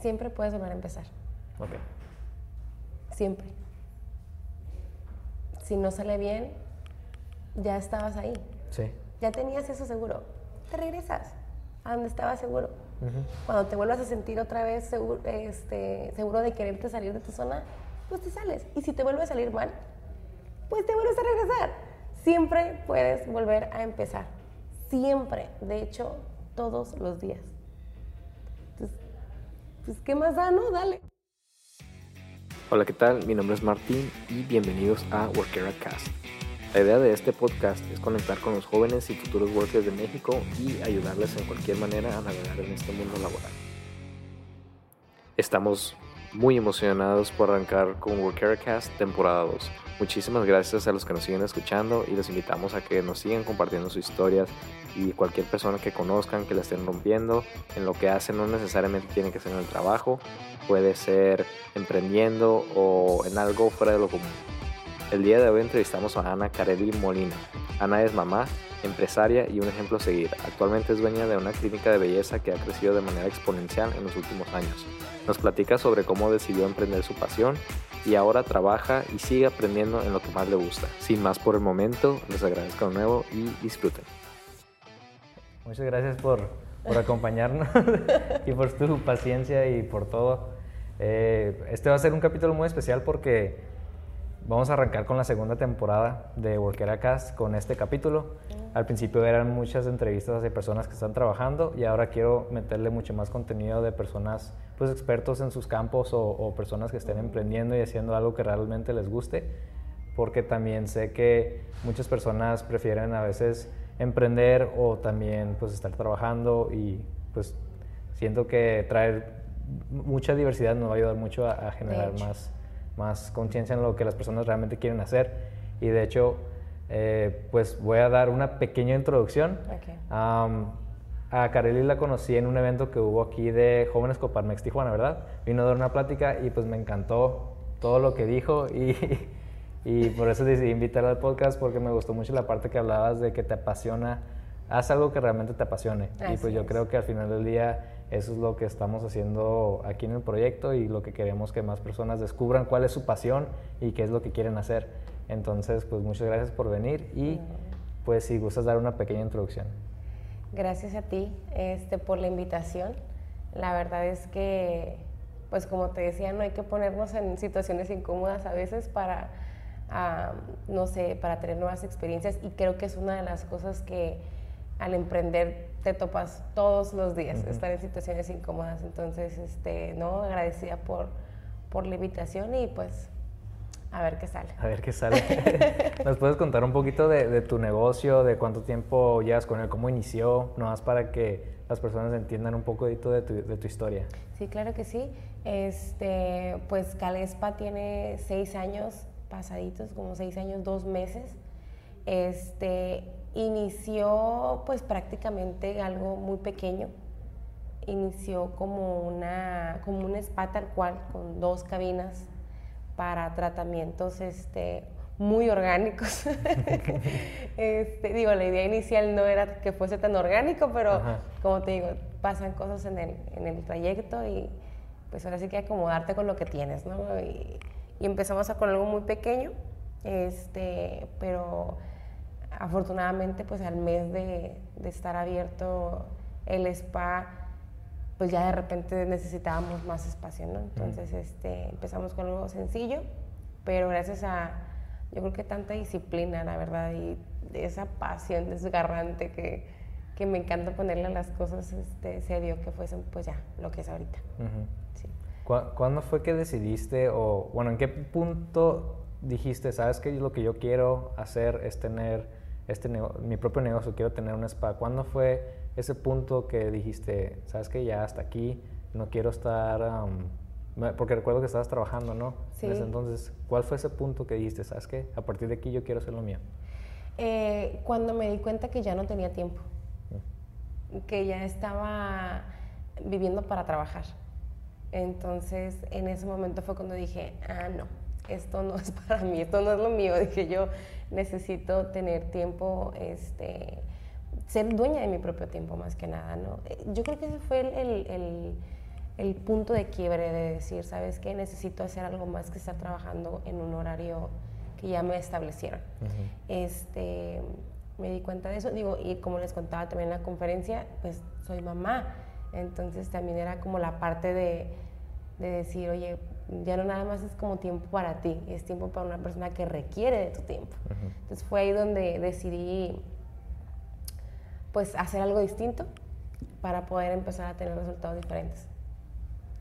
Siempre puedes volver a empezar. Ok. Siempre. Si no sale bien, ya estabas ahí. Sí. Ya tenías eso seguro. Te regresas a donde estabas seguro. Cuando te vuelvas a sentir otra vez seguro, este, seguro de quererte salir de tu zona, pues te sales. Y si te vuelve a salir mal, pues te vuelves a regresar. Siempre puedes volver a empezar. Siempre. De hecho, todos los días. Pues, ¿qué más da? No, dale. Hola, ¿qué tal? Mi nombre es Martín y bienvenidos a Workera Cast. La idea de este podcast es conectar con los jóvenes y futuros workers de México y ayudarles en cualquier manera a navegar en este mundo laboral. Estamos muy emocionados por arrancar con Workera Cast temporada 2. Muchísimas gracias a los que nos siguen escuchando y los invitamos a que nos sigan compartiendo sus historias y cualquier persona que conozcan que la estén rompiendo en lo que hacen no necesariamente tiene que ser en el trabajo, puede ser emprendiendo o en algo fuera de lo común. El día de hoy entrevistamos a Ana Carelli Molina. Ana es mamá, empresaria y un ejemplo a seguir. Actualmente es dueña de una clínica de belleza que ha crecido de manera exponencial en los últimos años. Nos platica sobre cómo decidió emprender su pasión y ahora trabaja y sigue aprendiendo en lo que más le gusta. Sin más por el momento, les agradezco de nuevo y disfruten. Muchas gracias por, por acompañarnos y por tu paciencia y por todo. Eh, este va a ser un capítulo muy especial porque vamos a arrancar con la segunda temporada de Workera Cast con este capítulo. Al principio eran muchas entrevistas hacia personas que están trabajando y ahora quiero meterle mucho más contenido de personas pues expertos en sus campos o, o personas que estén emprendiendo y haciendo algo que realmente les guste porque también sé que muchas personas prefieren a veces emprender o también pues estar trabajando y pues siento que traer mucha diversidad nos va a ayudar mucho a, a generar más, más conciencia en lo que las personas realmente quieren hacer y de hecho eh, pues voy a dar una pequeña introducción. Ok. Am, a Carely la conocí en un evento que hubo aquí de Jóvenes Coparmex Tijuana, ¿verdad? Vino a dar una plática y pues me encantó todo lo que dijo y, y por eso decidí invitarla al podcast porque me gustó mucho la parte que hablabas de que te apasiona, haz algo que realmente te apasione. y Así pues yo es. creo que al final del día eso es lo que estamos haciendo aquí en el proyecto y lo que queremos que más personas descubran cuál es su pasión y qué es lo que quieren hacer. Entonces, pues muchas gracias por venir y pues si gustas dar una pequeña introducción. Gracias a ti este, por la invitación. La verdad es que, pues como te decía, no hay que ponernos en situaciones incómodas a veces para, no sé, para tener nuevas experiencias y creo que es una de las cosas que al emprender te topas todos los días, estar en situaciones incómodas. Entonces, este, no, agradecida por, por la invitación y pues a ver qué sale. A ver qué sale. ¿Nos puedes contar un poquito de, de tu negocio, de cuánto tiempo llevas con él, cómo inició, nomás para que las personas entiendan un poquito de tu, de tu historia? Sí, claro que sí. Este, pues Calespa tiene seis años pasaditos, como seis años, dos meses. Este, inició pues prácticamente algo muy pequeño. Inició como una, como un spa tal cual, con dos cabinas para tratamientos este, muy orgánicos. Este, digo, la idea inicial no era que fuese tan orgánico, pero Ajá. como te digo, pasan cosas en el, en el trayecto y pues ahora sí que acomodarte con lo que tienes, ¿no? Y, y empezamos a con algo muy pequeño, este, pero afortunadamente pues al mes de, de estar abierto el spa, pues ya de repente necesitábamos más espacio, ¿no? Entonces este, empezamos con algo sencillo, pero gracias a, yo creo que tanta disciplina, la verdad, y de esa pasión desgarrante que, que me encanta ponerle a las cosas, este, se dio que fuesen pues ya lo que es ahorita. Ujú. Sí. ¿Cu- ¿Cuándo fue que decidiste o, bueno, en qué punto dijiste, sabes que lo que yo quiero hacer es tener este mi propio negocio, quiero tener un spa? ¿Cuándo fue ese punto que dijiste, sabes que ya hasta aquí, no quiero estar, me- porque recuerdo que estabas trabajando, ¿no? Sí. entonces, ¿cuál fue ese punto que dijiste, sabes que a partir de aquí yo quiero hacer lo mío? Eh, cuando me di cuenta que ya no tenía tiempo, que ya estaba viviendo para trabajar. Entonces, en ese momento fue cuando dije, ah, no, esto no es para mí, esto no es lo mío. Dije, yo necesito tener tiempo, este, ser dueña de mi propio tiempo más que nada, ¿no? Eh, Yo creo que ese fue el, el- el- el punto de quiebre de decir, ¿sabes qué? Necesito hacer algo más que estar trabajando en un horario que ya me establecieron. este, me di cuenta de eso, digo, y como les contaba también en la conferencia, pues soy mamá, entonces también era como la parte de, de decir, oye, ya no nada más es como tiempo para ti, es tiempo para una persona que requiere de tu tiempo. Entonces fue ahí donde decidí pues hacer algo distinto para poder empezar a tener resultados diferentes.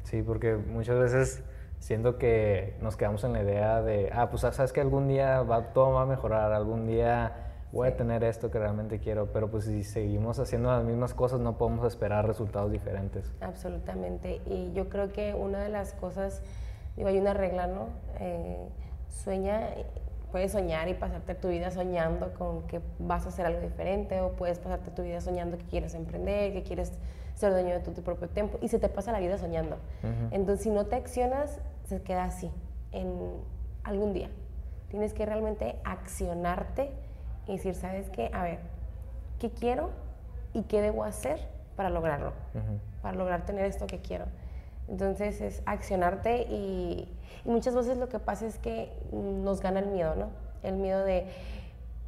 Sí, porque muchas veces siento que nos quedamos en la idea de, ah, pues sabes que algún día va, todo va a mejorar, algún día voy a tener esto que realmente quiero, pero pues si seguimos haciendo las mismas cosas no podemos esperar resultados diferentes. Absolutamente, y yo creo que una de las cosas, digo, hay una regla, ¿no? Eh, sueña, puedes soñar y pasarte tu vida soñando con que vas a hacer algo diferente, o puedes pasarte tu vida soñando que quieres emprender, que quieres ser dueño de tu, propio tiempo y se te pasa la vida soñando. Entonces, si no te accionas, se queda así en algún día. Tienes que realmente accionarte y decir, ¿sabes qué? A ver, ¿qué quiero y qué debo hacer para lograrlo? Para lograr tener esto que quiero. Entonces es accionarte y, y, muchas veces lo que pasa es que nos gana el miedo, ¿no? El miedo de,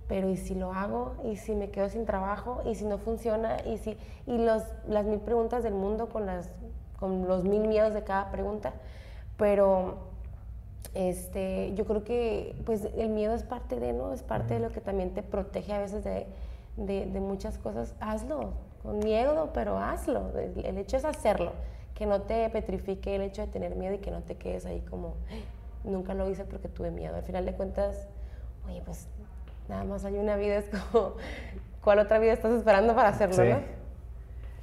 pero ¿y si lo hago? ¿Y si me quedo sin trabajo? ¿Y si no funciona? ¿Y, si, y los, las mil preguntas del mundo con, las, con los mil miedos de cada pregunta. Pero este, yo creo que pues, el miedo es parte de, ¿no? Es parte de lo que también te protege a veces de, de, de muchas cosas. Hazlo, con miedo, pero hazlo. El, el, hecho es hacerlo. Que no te petrifique el hecho de tener miedo y que no te quedes ahí como, nunca lo hice porque tuve miedo. Al final de cuentas, oye, pues nada más hay una vida, es como, ¿cuál otra vida estás esperando para hacerlo? Sí. ¿no?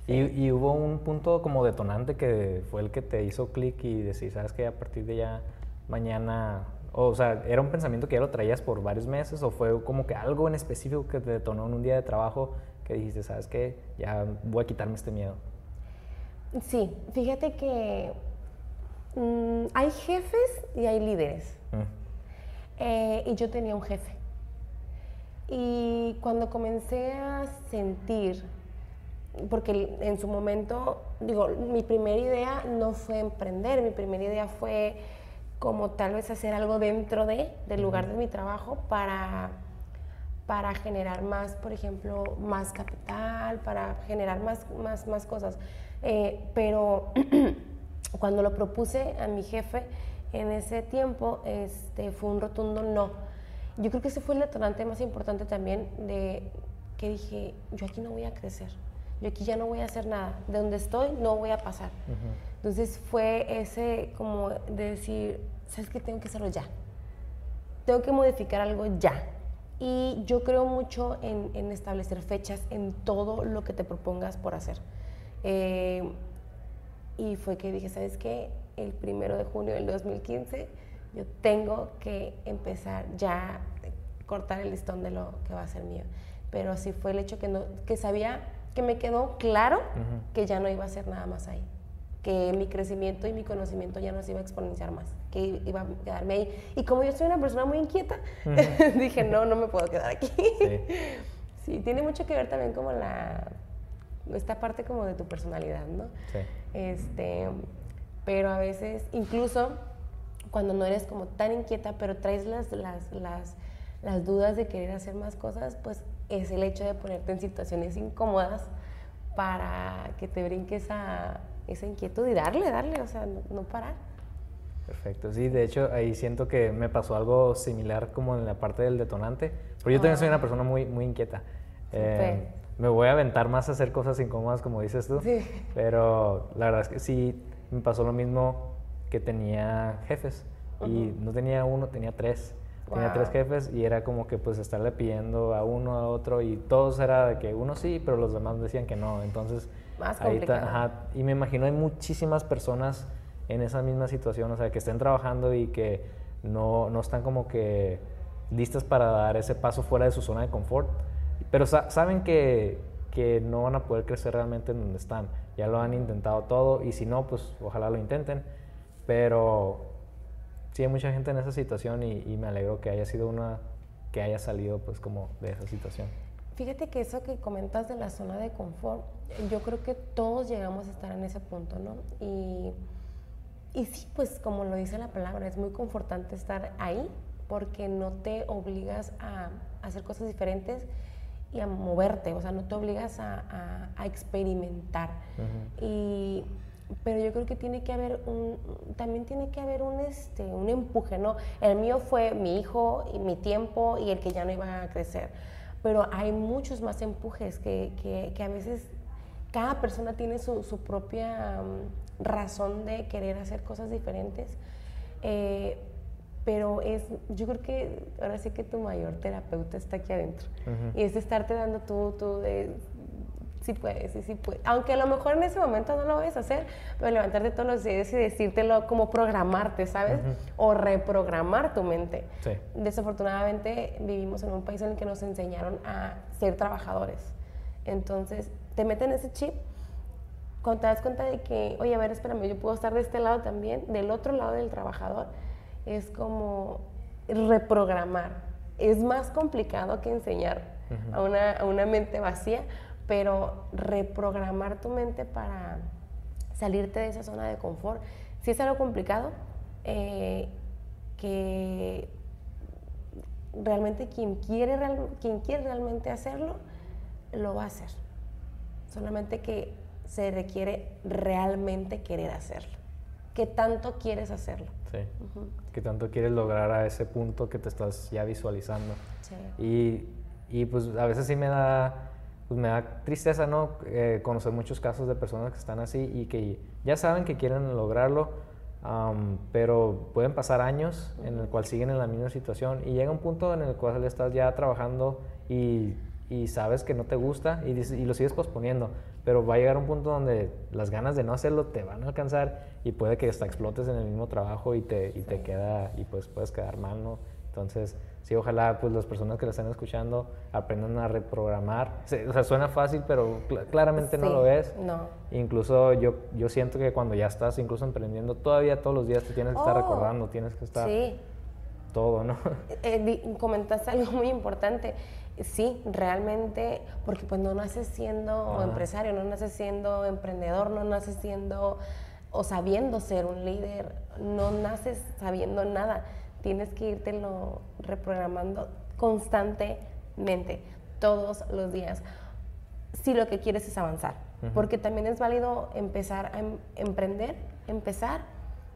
Y, y, hubo un punto como detonante que fue el que te hizo clic y decir, ¿sabes que A partir de ya mañana, o, sea, ¿era un pensamiento que ya lo traías por varios meses o fue como que algo en específico que te detonó en un día de trabajo que dijiste, ¿sabes qué? Ya voy a quitarme este miedo. Sí, fíjate que mmm, hay jefes y hay líderes. Mm. Eh, y yo tenía un jefe. Y cuando comencé a sentir, porque en su momento, digo, mi primera idea no fue emprender, mi primera idea fue como tal vez hacer algo dentro de, del lugar de mi trabajo para, para generar más, por ejemplo, más capital, para generar más, más, más cosas. Eh, pero cuando lo propuse a mi jefe en ese tiempo, este, fue un rotundo no yo creo que ese fue el detonante más importante también de que dije, yo aquí no voy a crecer, yo aquí ya no voy a hacer nada, de donde estoy no voy a pasar. Entonces fue ese como de decir, ¿sabes qué? Tengo que hacerlo ya. Tengo que modificar algo ya. Y yo creo mucho en, en establecer fechas en todo lo que te propongas por hacer. Eh, y fue que dije, ¿sabes qué? El primero de junio del 2015 yo tengo que empezar ya a cortar el listón de lo que va a ser mío. Pero así fue el hecho que, no, que sabía, que me quedó claro que ya no iba a ser nada más ahí. Que mi crecimiento y mi conocimiento ya no se iba a exponenciar más, que iba a quedarme ahí. Y como yo soy una persona muy inquieta, dije, no, no me puedo quedar aquí. Sí. sí. tiene mucho que ver también como la, esta parte como de tu personalidad, ¿no? Sí. Este, pero a veces, incluso cuando no eres como tan inquieta, pero traes las, las, las, las dudas de querer hacer más cosas, pues es el hecho de ponerte en situaciones incómodas para que te brinque esa, esa inquietud y darle, darle, o sea, no, parar. Perfecto, sí, de hecho ahí siento que me pasó algo similar como en la parte del detonante, porque yo también soy una ah. persona muy, muy inquieta. Eh, me voy a aventar más a hacer cosas incómodas, como dices tú, sí. pero la verdad es que sí, me pasó lo mismo que tenía jefes. Y no tenía uno, tenía tres. Tenía tres jefes y era como que pues estarle pidiendo a uno, a otro y todos era de que uno sí, pero los demás decían que no. Entonces, Más ahí ajá, y me imagino hay muchísimas personas en esa misma situación, o sea, que estén trabajando y que no, no están como que listas para dar ese paso fuera de su zona de confort, pero saben que, que no van a poder crecer realmente en donde están. Ya lo han intentado todo y si no, pues ojalá lo intenten pero sí hay mucha gente en esa situación y, me alegro que haya sido una que haya salido pues como de esa situación. Fíjate que eso que comentas de la zona de confort, yo creo que todos llegamos a estar en ese punto, ¿no? Y, y sí, pues como lo dice la palabra, es muy confortante estar ahí porque no te obligas a, hacer cosas diferentes y a moverte, o sea, no te obligas a, a, experimentar. y, pero yo creo que tiene que haber un, también tiene que haber un, este, un empuje, ¿no? El mío fue mi hijo y mi tiempo y el que ya no iba a crecer pero hay muchos más empujes que, que, a veces cada persona tiene su, su propia mm, razón de querer hacer cosas diferentes. Eh, pero es, yo creo que ahora sí que tu mayor terapeuta está aquí adentro. Y es estarte dando tú, tú de, sí puedes, sí, sí puedes. Aunque a lo mejor en ese momento no lo vayas a hacer, pero levantarte todos los días y decírtelo como programarte, ¿sabes? O reprogramar tu mente. Desafortunadamente vivimos en un país en el que nos enseñaron a ser trabajadores. Entonces, te meten ese chip cuando te das cuenta de que, oye, a ver, espérame, yo puedo estar de este lado también, del otro lado del trabajador, es como reprogramar. Es más complicado que enseñar a, una, a una mente vacía, pero reprogramar tu mente para salirte de esa zona de confort, si es algo complicado, eh, que realmente quien quiere, quien quiere realmente hacerlo, lo va a hacer. Solamente que se requiere realmente querer hacerlo. ¿Qué tanto quieres hacerlo? Sí. ¿Qué tanto quieres lograr a ese punto que te estás ya visualizando? Sí. Y, y pues a veces sí me da pues me da tristeza, ¿no? Eh, conocer muchos casos de personas que están así y que ya saben que quieren lograrlo, pero pueden pasar años en el cual siguen en la misma situación y llega un punto en el cual estás ya trabajando y, y sabes que no te gusta y, y, lo sigues posponiendo, pero va a llegar un punto donde las ganas de no hacerlo te van a alcanzar y puede que hasta explotes en el mismo trabajo y te, y te queda, y pues puedes quedar mal, ¿no? Entonces, sí, ojalá pues las personas que la están escuchando aprendan a reprogramar. O sea, suena fácil, pero claramente no lo es. No. Incluso yo, yo siento que cuando ya estás incluso emprendiendo, todavía todos los días te tienes que estar oh. recordando, tienes que estar sí. todo, ¿no? Eh, eh comentaste algo muy importante. Sí, realmente, porque pues no naces siendo empresario, no naces siendo emprendedor, no naces siendo o sabiendo ser un líder, no naces sabiendo nada tienes que lo reprogramando constantemente, todos los días, si lo que quieres es avanzar. Porque también es válido empezar a em, emprender, empezar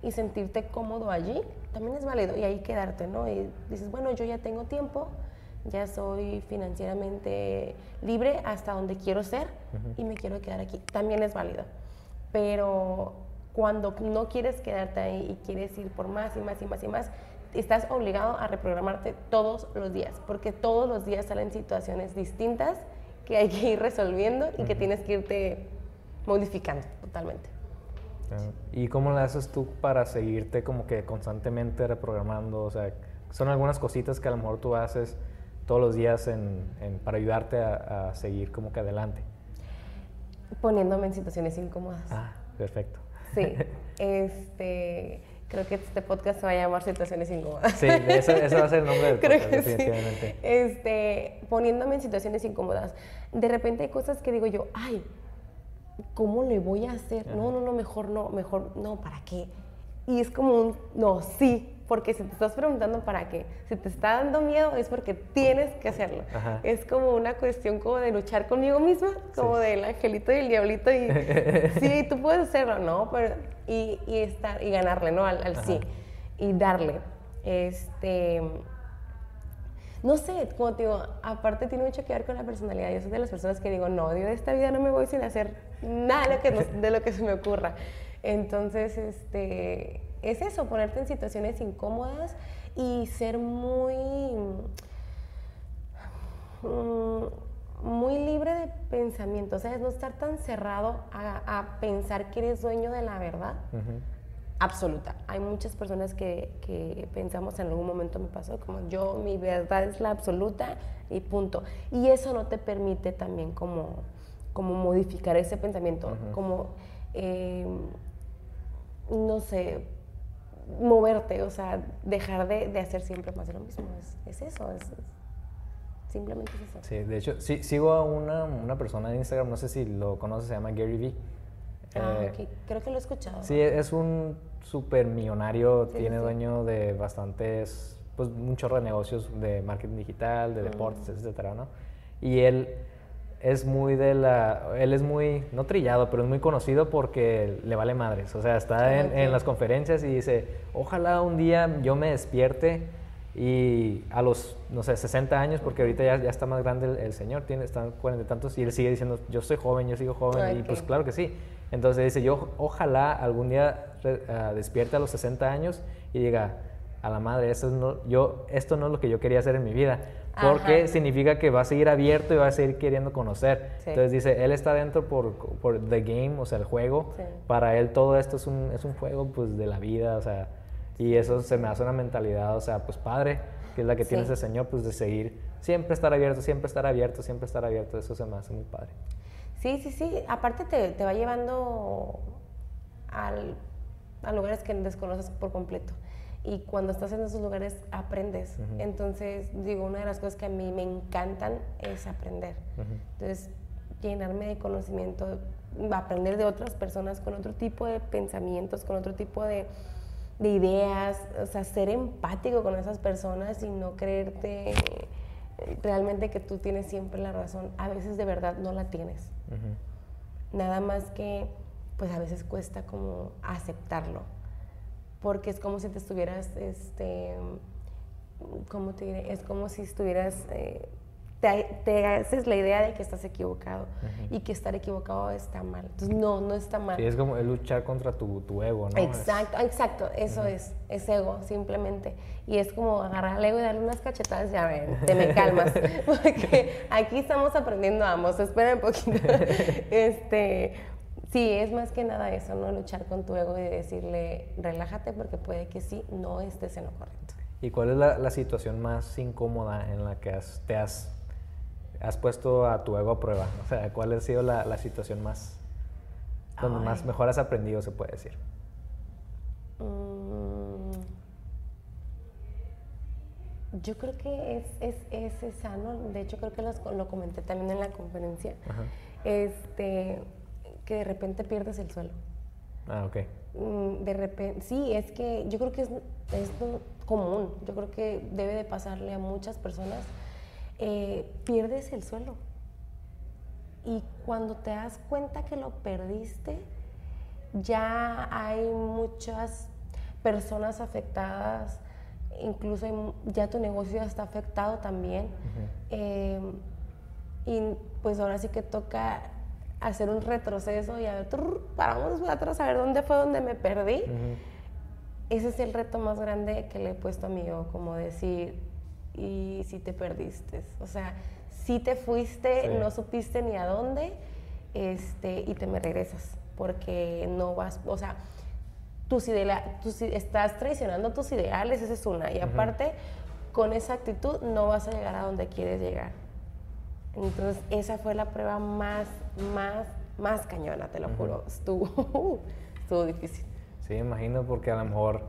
y sentirte cómodo allí, también es válido y ahí quedarte, ¿no? Y dices, bueno, yo ya tengo tiempo, ya soy financieramente libre hasta donde quiero ser y me quiero quedar aquí. También es válido. Pero cuando no quieres quedarte ahí y quieres ir por más y más y más y más, estás obligado a reprogramarte todos los días, porque todos los días salen situaciones distintas que hay que ir resolviendo y que tienes que irte modificando totalmente. ¿Y cómo lo haces tú para seguirte como que constantemente reprogramando? O sea, son algunas cositas que a lo mejor tú haces todos los días en, para ayudarte a, a, seguir como que adelante. Poniéndome en situaciones incómodas. Ah, perfecto. Sí, este, Creo que este podcast se va a llamar Situaciones Incómodas. Sí, eso, va a ser el nombre del podcast, definitivamente. Este, poniéndome en situaciones incómodas. De repente hay cosas que digo yo, ay, ¿cómo le voy a hacer? No, no, no, mejor no, mejor no, ¿para qué? Y es como un, no, sí, porque si te estás preguntando para qué, si te está dando miedo es porque tienes que hacerlo. Es como una cuestión como de luchar conmigo misma, como del angelito y el diablito y sí, tú puedes hacerlo, ¿no? Pero, y, y estar, y ganarle, ¿no? Al, sí, y darle. Este, no sé, como te digo, aparte tiene mucho que ver con la personalidad. Yo soy de las personas que digo, no, yo de esta vida no me voy sin hacer nada de lo que, de lo que se me ocurra. Entonces, este, es eso, ponerte en situaciones incómodas y ser muy, mm, muy libre de pensamiento, o sea, no estar tan cerrado a, pensar que eres dueño de la verdad. Absoluta. Hay muchas personas que, pensamos en algún momento me pasó como yo, mi verdad es la absoluta y punto. Y eso no te permite también como, como modificar ese pensamiento, como, eh, no sé, moverte, o sea, dejar de, hacer siempre más de lo mismo. Es, eso. Es, Simplemente es eso. Sí, de hecho, sí, sigo a una, una persona en Instagram, no sé si lo conoces, se llama Gary Vee. Ah, Eh, ok. Creo que lo he escuchado. Sí, es un súper millonario, Sí, tiene sí. dueño de bastantes, pues un chorro de negocios de marketing digital, de deportes, Mm. etcétera, ¿no? Y él es muy de la, él es muy, no trillado, pero es muy conocido porque le vale madres, o sea, está en, Ok. en las conferencias y dice, ojalá un día yo me despierte y a los, no sé, 60 años, porque ahorita ya, ya está más grande el, el señor, tiene, está en cuarenta y tantos, y él sigue diciendo, yo soy joven, yo sigo joven, y Ok. pues claro que sí. Entonces dice, yo ojalá algún día ah, despierte a los 60 años y diga, a la madre, esto, no, yo, esto no es lo que yo quería hacer en mi vida. Porque Ajá. significa que va a seguir abierto y va a seguir queriendo conocer. Sí. Entonces dice, él está dentro por, por the game, o sea, el juego. Sí. Para él todo esto es un, es un juego pues de la vida, o sea, y eso se me hace una mentalidad, o sea, pues padre, que es la que tiene ese señor, pues de seguir, siempre estar abierto, siempre estar abierto, siempre estar abierto, eso se me hace muy padre. Sí, sí, sí. Aparte te, te va llevando al- a lugares que desconoces por completo. Y cuando estás en esos lugares aprendes. Entonces, digo, una de las cosas que a mí me encantan es aprender. Entonces, llenarme de conocimiento, aprender de otras personas con otro tipo de pensamientos, con otro tipo de, de ideas, o sea, ser empático con esas personas y no creerte realmente que tú tienes siempre la razón. A veces de verdad no la tienes. Nada más que, pues a veces cuesta como aceptarlo. Porque es como si te estuvieras, este, ¿cómo te diré? Es como si estuvieras, eh, te, te haces la idea de que estás equivocado y que estar equivocado está mal. Entonces, no, no está mal. Sí, es como luchar contra tu, tu ego, ¿no? Es- Exacto, exacto, eso es, es ego, simplemente. Y es como agarrar al ego y darle unas cachetadas y a ver, te me calmas. Porque aquí estamos aprendiendo ambos, espera un poquito. Este, sí, es más que nada eso, ¿no? Luchar con tu ego y decirle, relájate porque puede que sí, no estés en lo correcto. ¿Y cuál es la, la situación más incómoda en la que has- te has, has puesto a tu ego a prueba? O sea, ¿cuál ha sido la, la situación más, donde más mejor has aprendido, se puede decir? Mm, Yo creo que es, es, es esa, ¿no? De hecho, creo que los- lo comenté también en la conferencia. Ajá. Este, que de repente pierdes el suelo. Ah, ok. Mm, De repente, sí, es que yo creo que es, es común. Yo creo que debe de pasarle a muchas personas. Eh, pierdes el suelo. Y cuando te das cuenta que lo perdiste, ya hay muchas personas afectadas, incluso ya tu negocio ya está afectado también. Eh, y pues ahora sí que toca hacer un retroceso y a ver, trrr, paramos atrás a ver dónde fue donde me perdí. Ese es el reto más grande que le he puesto a mí yo, como decir, y si te perdiste, o sea, si te fuiste, Sí. no supiste ni a dónde, este, y te me regresas, porque no vas, o sea, tus idea- tus estás traicionando tus ideales, esa es una, y aparte, con esa actitud no vas a llegar a donde quieres llegar. Entonces, esa fue la prueba más, más, más cañona, te lo juro, estuvo, estuvo difícil. Sí, imagino, porque a lo mejor,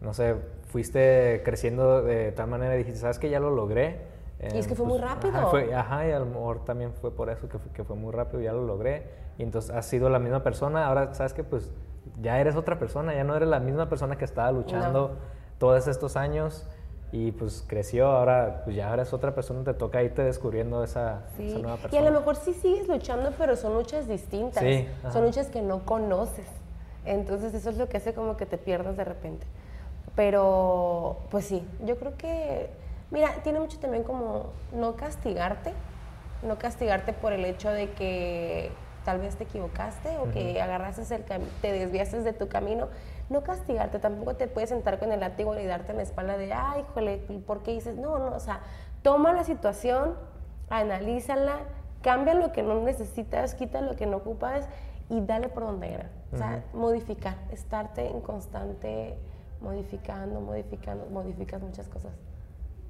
no sé, fuiste creciendo de tal manera y dijiste, ¿sabes que Ya lo logré. Eh, Y es que fue muy rápido. Ajá, fue- ajá, y a lo mejor también fue por eso que fue, que fue muy rápido, ya lo logré. Y entonces has sido la misma persona, ahora sabes que pues ya eres otra persona, ya no eres la misma persona que estaba luchando todos estos años y pues creció, ahora pues ya eres otra persona, te toca irte descubriendo esa, Sí, esa nueva y persona. a lo mejor sí sigues luchando, pero son luchas distintas. Sí, son luchas que no conoces. Entonces eso es lo que hace como que te pierdas de repente. Pero, pues sí, yo creo que, mira, tiene mucho también como no castigarte, no castigarte por el hecho de que tal vez te equivocaste o que agarraste el te desviaste de tu camino. No castigarte, tampoco te puedes sentar con el látigo y darte en la espalda de, ay, híjole, ¿por qué dices? No, no, o sea, toma la situación, analízala, cambia lo que no necesitas, quita lo que no ocupas y dale por donde era. O sea, modificar, estarte en constante modificando, modificando, modificas muchas cosas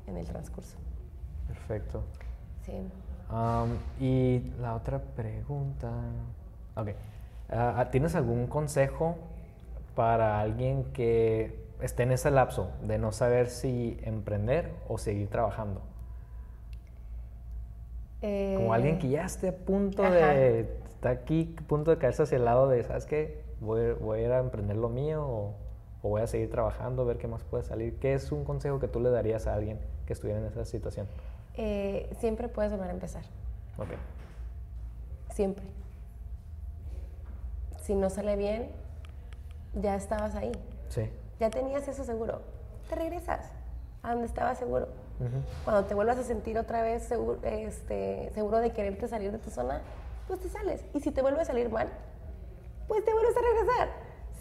en el transcurso. Perfecto. Sí. Y la otra pregunta. Ok. Ah, ¿Tienes algún consejo para alguien que esté en ese lapso de no saber si emprender o seguir trabajando? Como alguien que ya esté a punto de, está aquí, a punto de caerse hacia el lado de, ¿sabes qué? Voy, voy a ir a emprender lo mío o, o, voy a seguir trabajando, ver qué más puede salir. ¿Qué es un consejo que tú le darías a alguien que estuviera en esa situación? Eh, siempre puedes volver a empezar. Ok. Siempre. Si no sale bien, ya estabas ahí. Sí. Ya tenías eso seguro. Te regresas a donde estabas seguro. Cuando te vuelvas a sentir otra vez seguro, este, seguro de quererte salir de tu zona, pues te sales. Y si te vuelve a salir mal, pues te vuelves a regresar.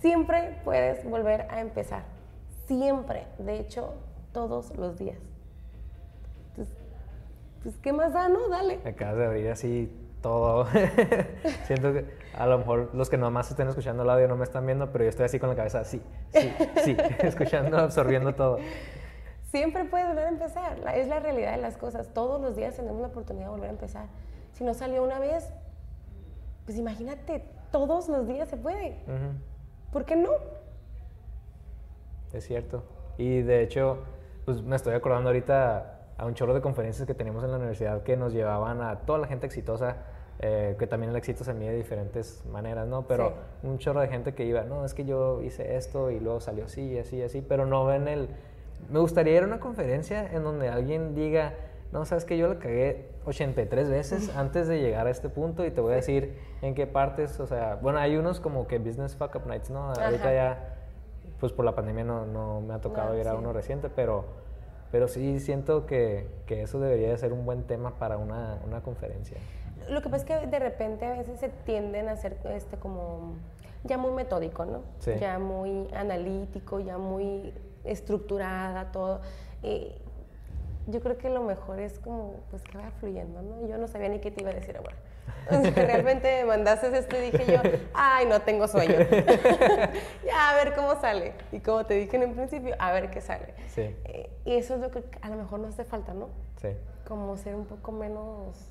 Siempre puedes volver a empezar. Siempre. De hecho, todos los días. Entonces, pues, ¿qué más da, no? Dale. Acabas de abrir así todo. Siento que a lo mejor los que nomás estén escuchando el audio no me están viendo, pero yo estoy así con la cabeza, sí, sí, sí, escuchando, absorbiendo todo. Siempre puedes volver a empezar. es la realidad de las cosas. Todos los días tenemos la oportunidad de volver a empezar. Si no salió una vez, pues imagínate, todos los días se puede. ¿Por qué no? Es cierto. Y de hecho, pues me estoy acordando ahorita a un chorro de conferencias que teníamos en la universidad que nos llevaban a toda la gente exitosa, eh, que también el éxito se mide de diferentes maneras, ¿no? Pero un chorro de gente que iba, no, es que yo hice esto y luego salió así, así, así, pero no ven el me gustaría ir a una conferencia en donde alguien diga, no, sabes que yo la cagué 83 veces antes de llegar a este punto y te voy a decir en qué partes, o sea, bueno, hay unos como que Business Fuck Up Nights, ¿no? Ahorita ya, pues por la pandemia no, no me ha tocado ir a uno reciente, pero, pero sí siento que, que, eso debería de ser un buen tema para una, una conferencia. Lo que pasa es que de repente a veces se tienden a hacer este como ya muy metódico, ¿no? Sí. Ya muy analítico, ya muy estructurada, todo. Y yo creo que lo mejor es como, pues que vaya fluyendo, ¿no? Yo no sabía ni qué te iba a decir ahora. realmente me mandaste esto y dije yo, ay, no tengo sueño. ya, a ver cómo sale. Y como te dije en el principio, a ver qué sale. Sí. Eh, y eso es lo que a lo mejor nos hace falta, ¿no? Sí. Como ser un poco menos,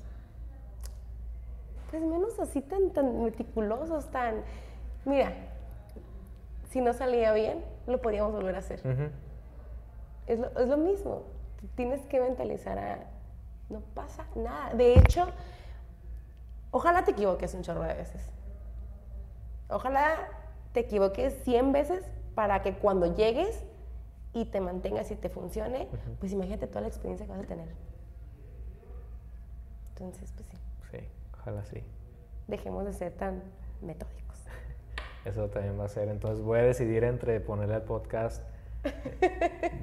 pues menos así tan, tan meticulosos, tan, mira, si no salía bien, lo podíamos volver a hacer. es, lo, es, lo, mismo. Tienes que mentalizar a... No pasa nada. De hecho, ojalá te equivoques un chorro de veces. Ojalá te equivoques 100 veces para que cuando llegues y te mantengas y te funcione, pues imagínate toda la experiencia que vas a tener. Entonces, pues sí. Ojalá sí. Dejemos de ser tan metódicos. Eso también va a ser. Entonces voy a decidir entre ponerle al podcast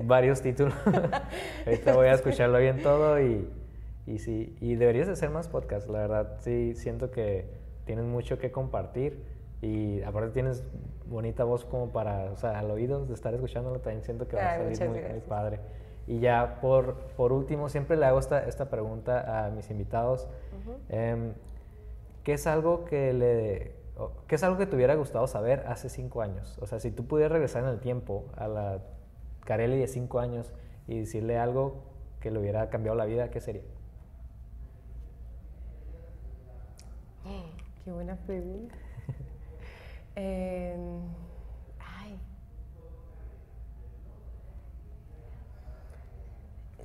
varios títulos. Ahorita voy a escucharlo bien todo y, y sí, y deberías hacer más podcasts, la verdad. Sí, siento que tienes mucho que compartir y aparte tienes bonita voz como para, o sea, al oído de estar escuchándolo también siento que va a salir muy, padre. Y ya por, por último, siempre le hago esta, esta pregunta a mis invitados. Em, ¿Qué es algo que le ¿Qué es algo que te hubiera gustado saber hace cinco años? O sea, si tú pudieras regresar en el tiempo a la Carelli de cinco años y decirle algo que le hubiera cambiado la vida, ¿qué sería? Qué buena pregunta. Em, ay.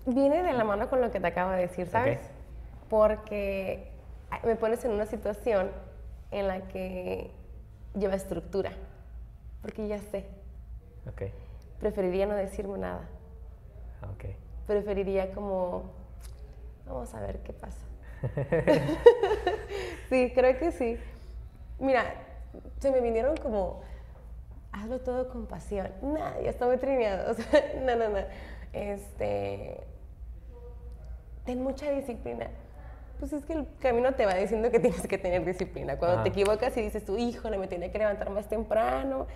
Viene de la mano con lo que te acabo de decir, ¿sabes? Porque me pones en una situación en la que lleva estructura, porque ya sé. Okay. Preferiría no decirme nada. Okay. Preferiría como, vamos a ver qué pasa. sí, creo que sí. Mira, se me vinieron como, hazlo todo con pasión. Nada, ya está muy trineado. O sea, no, no, no. Este, ten mucha disciplina pues es que el camino te va diciendo que tienes que tener disciplina. Cuando te equivocas y dices tú, híjole, me tenía que levantar más temprano,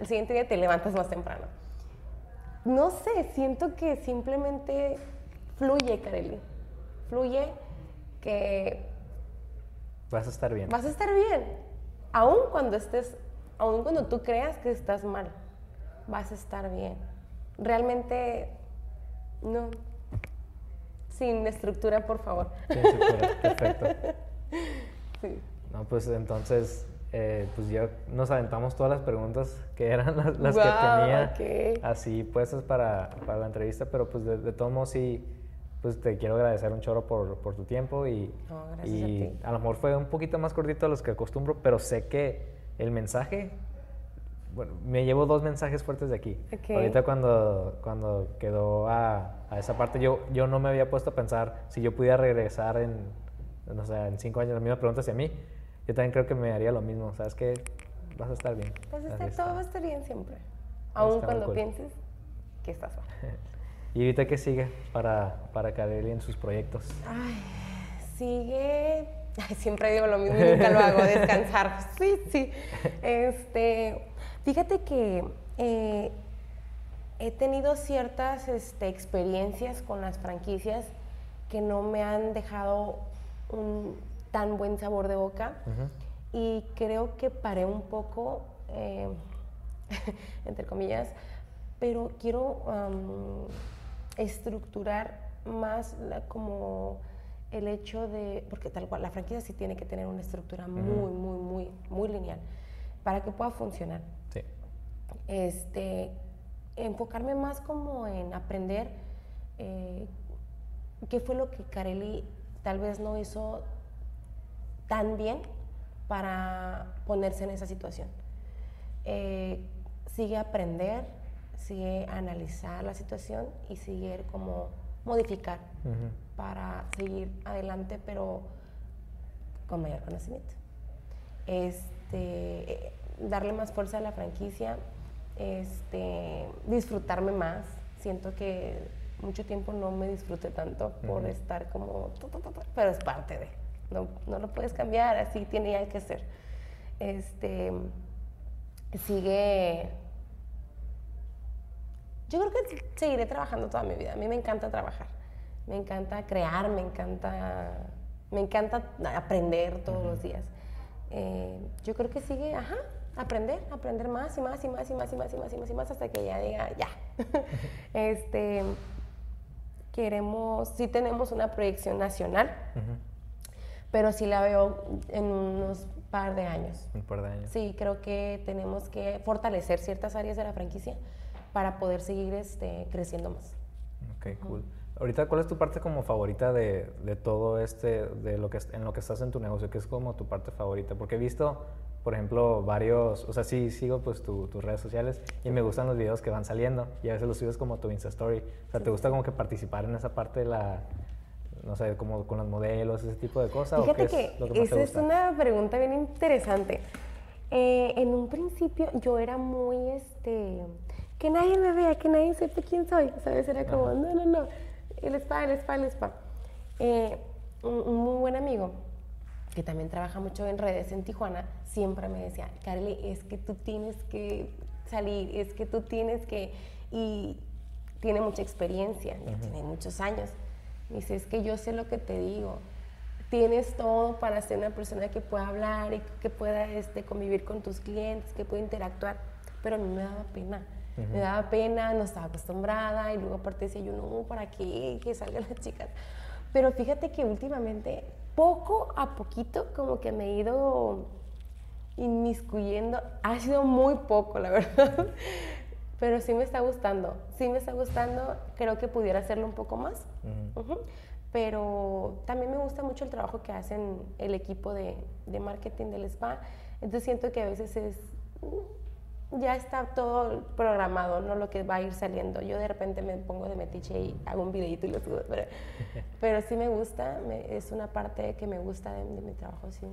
al siguiente día te levantas más temprano. No sé, siento que simplemente fluye, Kareli. Fluye que... Vas a estar bien. Vas a estar bien. Aún cuando estés, aún cuando tú creas que estás mal, vas a estar bien. Realmente, no, sin estructura, por favor. Sin estructura, perfecto. Sí. No, pues entonces, eh, pues ya nos aventamos todas las preguntas que eran las, que tenía así puestas para, para, la entrevista, pero pues de, todos modos sí, pues te quiero agradecer un chorro por, por tu tiempo y, a y ti. a lo mejor fue un poquito más cortito a los que acostumbro, pero sé que el mensaje, bueno, me llevo dos mensajes fuertes de aquí. Ok. Ahorita cuando, cuando quedó a, a esa parte, yo, yo no me había puesto a pensar si yo pudiera regresar en, no sé, en cinco años, la misma pregunta hacia mí, yo también creo que me haría lo mismo, ¿sabes qué? Vas a estar bien. Pues Así está, está. todo va a estar bien siempre. Muy cuando cool. pienses que estás mal. ¿Y ahorita qué sigue para, para Kareli en sus proyectos? Ay, sigue. Ay, siempre digo lo mismo nunca lo hago, descansar. Sí, sí. Este, fíjate que eh, he tenido ciertas este, experiencias con las franquicias que no me han dejado un tan buen sabor de boca y creo que paré un poco, eh, entre comillas, pero quiero estructurar más la- como el hecho de, porque tal cual, la franquicia sí tiene que tener una estructura muy, muy, muy, muy lineal para que pueda funcionar. Sí. Este, enfocarme más como en aprender eh, qué fue lo que Carelli tal vez no hizo tan bien para ponerse en esa situación. Eh, sigue aprender, sigue analizar la situación y sigue como modificar para seguir adelante, pero con mayor conocimiento. Este, eh, darle más fuerza a la franquicia, este, disfrutarme más. Siento que mucho tiempo no me disfruté tanto por estar como, pero es parte de, no, no lo puedes cambiar, así tiene ya que ser. Este, sigue yo creo que seguiré trabajando toda mi vida. A mí me encanta trabajar. Me encanta crear, me encanta, me encanta aprender todos los días. Eh, yo creo que sigue, ajá, aprender, aprender más y más y más y más y más y más y más y más hasta que ya diga, ya. este, queremos, sí tenemos una proyección nacional, Ujú. pero sí la veo en unos par de años. Un par de años. Sí, creo que tenemos que fortalecer ciertas áreas de la franquicia para poder seguir este, creciendo más. Ok, cool. Ahorita, ¿cuál es tu parte como favorita de, de todo este, de lo que es- en lo que estás en tu negocio? ¿Qué es como tu parte favorita? Porque he visto, por ejemplo, varios, o sea, sí sigo pues tu- tus redes sociales y me gustan los videos que van saliendo y a veces los subes como tu Insta Story. O sea, ¿te gusta como que participar en esa parte de la, no sé, como con los modelos, ese tipo de cosas? ¿o Fíjate qué es que lo que más te esa es una pregunta bien interesante. Eh, en un principio yo era muy, este, que nadie me vea, que nadie sepa quién soy, ¿sabes? Era como, Ajá. no, no, no, el spa, el spa, el spa. Eh, un, un muy buen amigo que también trabaja mucho en redes en Tijuana, siempre me decía, Carly, es que tú tienes que salir, es que tú tienes que... Y tiene mucha experiencia, ya tiene muchos años. Me dice, es que yo sé lo que te digo. Tienes todo para ser una persona que pueda hablar y que pueda este, convivir con tus clientes, que pueda interactuar. Pero a mí me daba pena. Me daba pena, no estaba acostumbrada y luego aparte decía yo, no, ¿para qué? Que salgan las chicas. Pero fíjate que últimamente, poco a poquito, como que me he ido inmiscuyendo. Ha sido muy poco, la verdad. Pero sí me está gustando. Sí me está gustando. Creo que pudiera hacerlo un poco más. Ujú. Ujú. Pero también me gusta mucho el trabajo que hacen el equipo de, de marketing del spa. Entonces siento que a veces es ya está todo programado, no lo que va a ir saliendo. Yo de repente me pongo de metiche y hago un videito y lo subo. Pero, pero sí me gusta, me- es una parte que me gusta de, de mi trabajo, sí.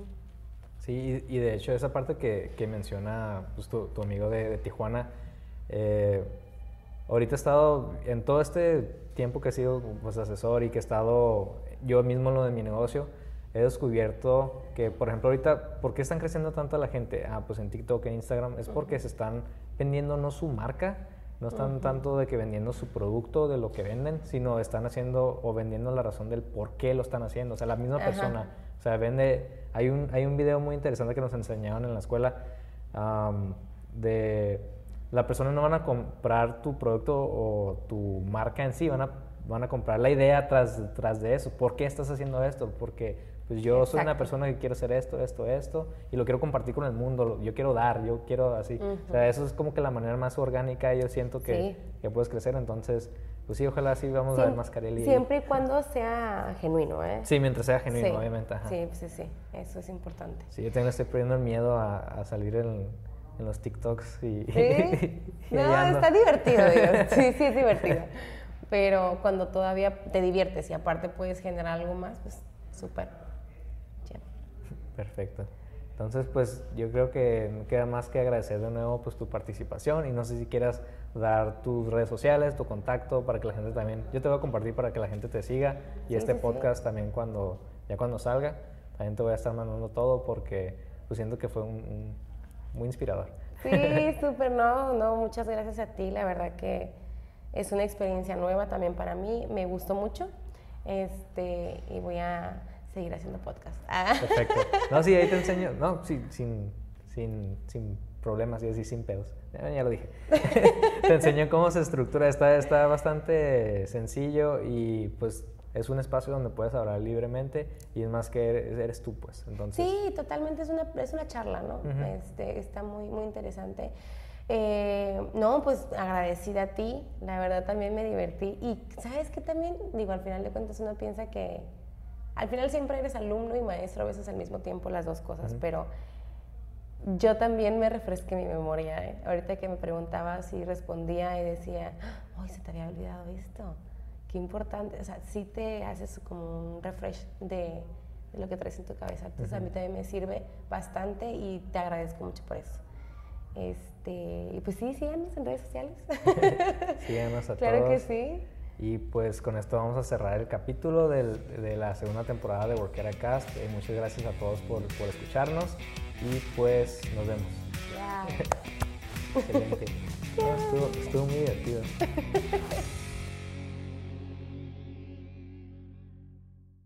Sí, y, y de hecho esa parte que, que menciona pues, tu, tu amigo de, de Tijuana, eh, ahorita he estado, en todo este tiempo que he sido pues, asesor y que he estado yo mismo en lo de mi negocio, he descubierto que, por ejemplo, ahorita, ¿por qué están creciendo tanto la gente? Ah, pues en TikTok, en Instagram, es porque se están vendiendo no su marca, no están tanto de que vendiendo su producto, de lo que venden, sino están haciendo o vendiendo la razón del por qué lo están haciendo. O sea, la misma persona. O sea, vende. Hay un, hay un video muy interesante que nos enseñaron en la escuela am, de la persona no van a comprar tu producto o tu marca en sí, van a, van a comprar la idea tras, tras de eso. ¿Por qué estás haciendo esto? Porque pues yo soy una persona que quiero hacer esto, esto, esto, y lo quiero compartir con el mundo, yo quiero dar, yo quiero así. O sea, eso es como que la manera más orgánica, yo siento que, que puedes crecer, entonces, pues sí, ojalá sí vamos a ver Mascarelli. Siempre y cuando sea genuino, ¿eh? Sí, mientras sea genuino, obviamente. Sí, sí, sí, eso es importante. Sí, yo tengo, estoy perdiendo el miedo a, a salir en, en, los TikToks y... ¿Sí? no, está divertido, Dios. Sí, sí, es divertido. Pero cuando todavía te diviertes y aparte puedes generar algo más, pues súper. Perfecto. Entonces, pues yo creo que no queda más que agradecer de nuevo pues tu participación y no sé si quieras dar tus redes sociales, tu contacto para que la gente también, yo te voy a compartir para que la gente te siga y este podcast también cuando, ya cuando salga, también te voy a estar mandando todo porque pues siento que fue un, muy inspirador. Sí, súper, no, no, muchas gracias a ti, la verdad que es una experiencia nueva también para mí, me gustó mucho este, y voy a seguir haciendo podcast. Ah. Perfecto. No, sí, ahí te enseño. No, sí, sin, sin, sin problemas y así sin pedos. Ya, lo dije. te enseño cómo se estructura. Está, está bastante sencillo y pues es un espacio donde puedes hablar libremente y es más que eres, tú, pues. Entonces... Sí, totalmente. Es una, es una charla, ¿no? este, está muy, muy interesante. Eh, no, pues agradecida a ti. La verdad también me divertí. Y sabes que también, digo, al final de cuentas uno piensa que al final siempre eres alumno y maestro a veces al mismo tiempo las dos cosas, pero yo también me refresqué mi memoria. ¿eh? Ahorita que me preguntaba si respondía y decía, ¡ay, se te había olvidado esto! Qué importante. O sea, sí te haces como un refresh de, lo que traes en tu cabeza. Entonces a mí también me sirve bastante y te agradezco mucho por eso. Este, y pues sí, síganos en redes sociales. síganos a todos. Claro que sí. Y pues con esto vamos a cerrar el capítulo del, de la segunda temporada de Workera Cast. Eh, muchas gracias a todos por, por, escucharnos y pues nos vemos. Excelente. estuvo, estuvo muy divertido.